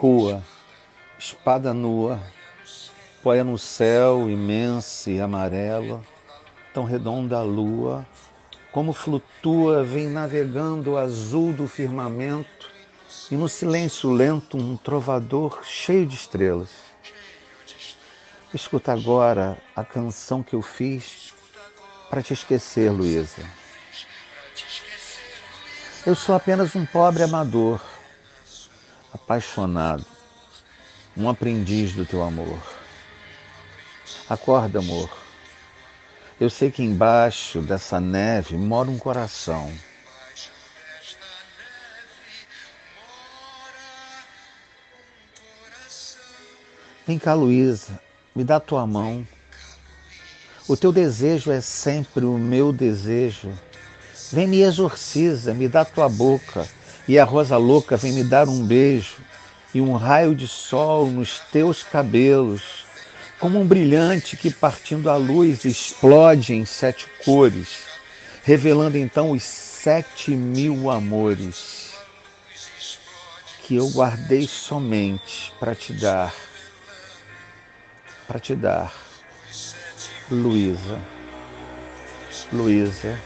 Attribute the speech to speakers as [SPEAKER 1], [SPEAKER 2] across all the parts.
[SPEAKER 1] Rua, espada nua, poia no céu imenso e amarelo, tão redonda a lua, como flutua, vem navegando o azul do firmamento, e no silêncio lento um trovador cheio de estrelas. Escuta agora a canção que eu fiz para te esquecer, Luísa. Eu sou apenas um pobre amador, apaixonado, um aprendiz do teu amor. Acorda, amor. Eu sei que embaixo dessa neve mora um coração. Vem cá, Luísa, me dá tua mão. O teu desejo é sempre o meu desejo. Vem me exorciza, me dá tua boca. E a rosa louca vem me dar um beijo e um raio de sol nos teus cabelos, como um brilhante que, partindo a luz, explode em sete cores, revelando então os sete mil amores que eu guardei somente para te dar, para te dar, Luísa, Luísa,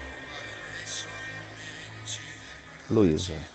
[SPEAKER 1] Luísa.